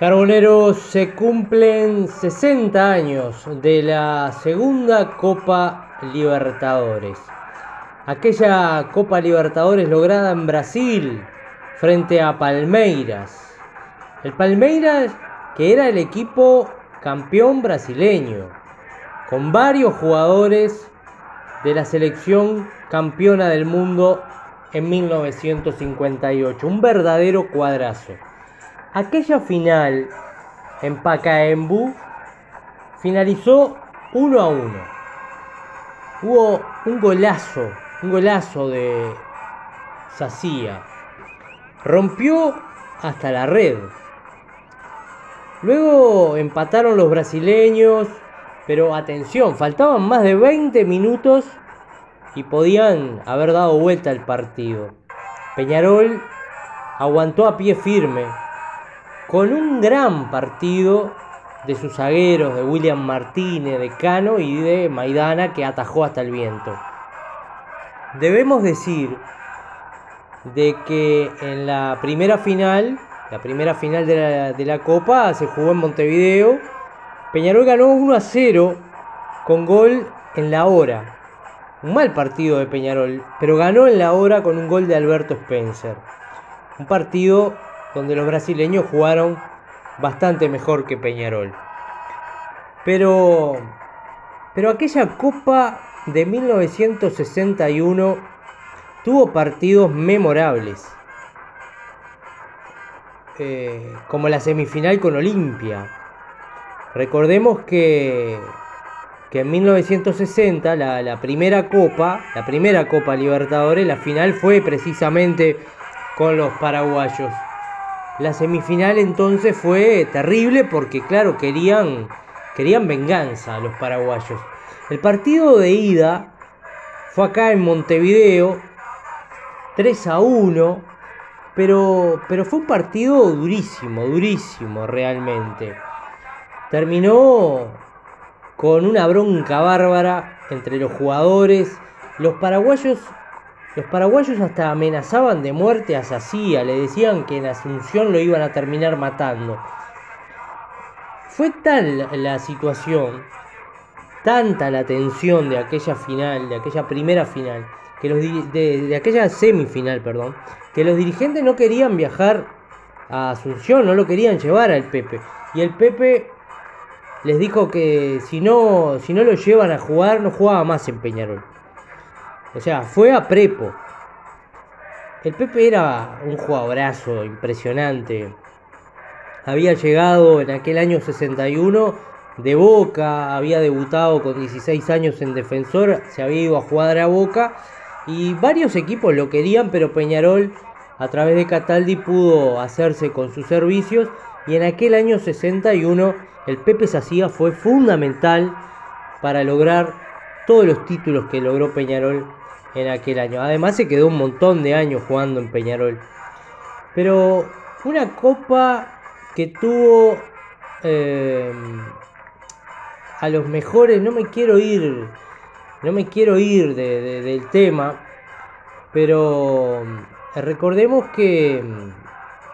Carboneros se cumplen 60 años de la segunda Copa Libertadores. Aquella Copa Libertadores lograda en Brasil frente a Palmeiras. El Palmeiras que era el equipo campeón brasileño, con varios jugadores de la selección campeona del mundo en 1958. Un verdadero cuadrazo. Aquella final en Pacaembu finalizó 1 a 1. Hubo un golazo, un golazo de Sacía. Rompió hasta la red. Luego empataron los brasileños, pero atención, faltaban más de 20 minutos y podían haber dado vuelta al partido. Peñarol aguantó a pie firme, con un gran partido de sus zagueros, de William Martínez, de Cano y de Maidana que atajó hasta el viento. Debemos decir de que en la primera final, la primera final de la, Copa se jugó en Montevideo, Peñarol ganó 1 a 0 con gol en la hora. Un mal partido de Peñarol, pero ganó en la hora con un gol de Alberto Spencer. Un partido donde los brasileños jugaron bastante mejor que Peñarol. Pero, pero aquella Copa de 1961 tuvo partidos memorables, eh, como la semifinal con Olimpia. Recordemos que, que en 1960 la, la primera Copa, la primera Copa Libertadores, la final fue precisamente con los paraguayos. La semifinal entonces fue terrible porque claro, querían, querían venganza los paraguayos. El partido de ida fue acá en Montevideo, 3 a 1, pero, pero fue un partido durísimo, durísimo realmente. Terminó con una bronca bárbara entre los jugadores. Los paraguayos los paraguayos hasta amenazaban de muerte a Sacía, le decían que en Asunción lo iban a terminar matando. Fue tal la situación, tanta la tensión de aquella final, de aquella primera final, que los de, aquella semifinal, perdón, que los dirigentes no querían viajar a Asunción, no lo querían llevar al Pepe. Y el Pepe les dijo que si no, si no lo llevan a jugar, no jugaba más en Peñarol. O sea, fue a Prepo. El Pepe era un jugadorazo impresionante. Había llegado en aquel año 61 de Boca, había debutado con 16 años en Defensor, se había ido a jugar a Boca y varios equipos lo querían, pero Peñarol a través de Cataldi pudo hacerse con sus servicios y en aquel año 61 el Pepe Sacía fue fundamental para lograr todos los títulos que logró Peñarol en aquel año. Además se quedó un montón de años jugando en Peñarol. Pero una copa que tuvo eh, a los mejores, no me quiero ir, no me quiero ir del tema, pero eh, recordemos que,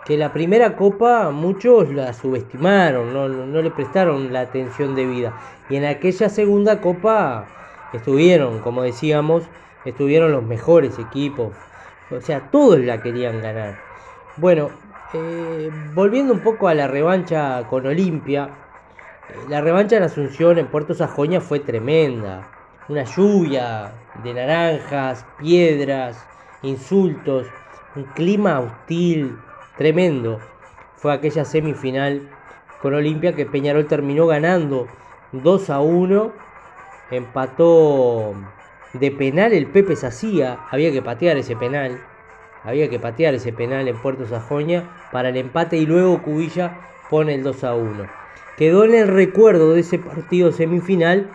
que la primera copa muchos la subestimaron, no, no le prestaron la atención debida. Y en aquella segunda copa estuvieron, como decíamos, estuvieron los mejores equipos, o sea, todos la querían ganar. Bueno, eh, volviendo un poco a la revancha con Olimpia, eh, la revancha en Asunción en Puerto Sajoña fue tremenda. Una lluvia de naranjas, piedras, insultos, un clima hostil, tremendo. Fue aquella semifinal con Olimpia que Peñarol terminó ganando 2 a 1. Empató de penal el Pepe Sacía, había que patear ese penal, había que patear ese penal en Puerto Sajoña para el empate y luego Cubilla pone el 2 a 1. Quedó en el recuerdo de ese partido semifinal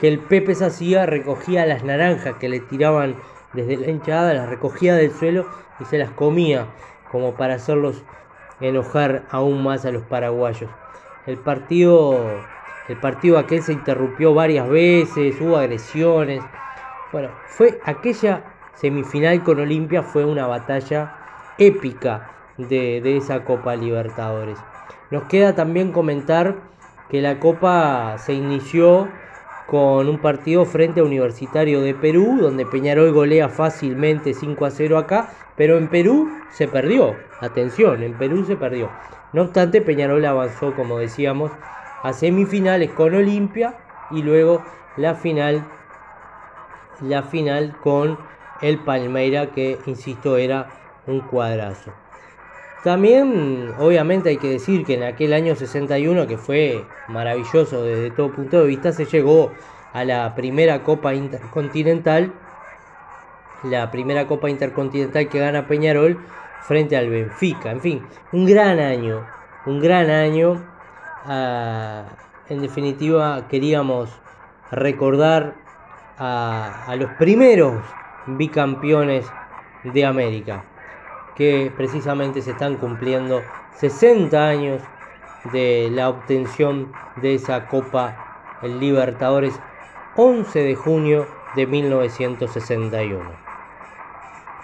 que el Pepe Sacía recogía las naranjas que le tiraban desde la hinchada, las recogía del suelo y se las comía como para hacerlos enojar aún más a los paraguayos. El partido, el partido aquel se interrumpió varias veces, hubo agresiones, bueno, fue aquella semifinal con Olimpia, fue una batalla épica de, de esa Copa Libertadores. Nos queda también comentar que la Copa se inició con un partido frente a Universitario de Perú, donde Peñarol golea fácilmente 5 a 0 acá, pero en Perú se perdió. Atención, en Perú se perdió. No obstante, Peñarol avanzó, como decíamos, a semifinales con Olimpia y luego la final, la final con el Palmeira, que insisto era un cuadrazo. También, obviamente, hay que decir que en aquel año 61, que fue maravilloso desde todo punto de vista, se llegó a la primera Copa Intercontinental, la primera Copa Intercontinental que gana Peñarol frente al Benfica. En fin, un gran año, un gran año. Ah, en definitiva, queríamos recordar a, los primeros bicampeones de América, que precisamente se están cumpliendo 60 años de la obtención de esa Copa Libertadores 11 de junio de 1961.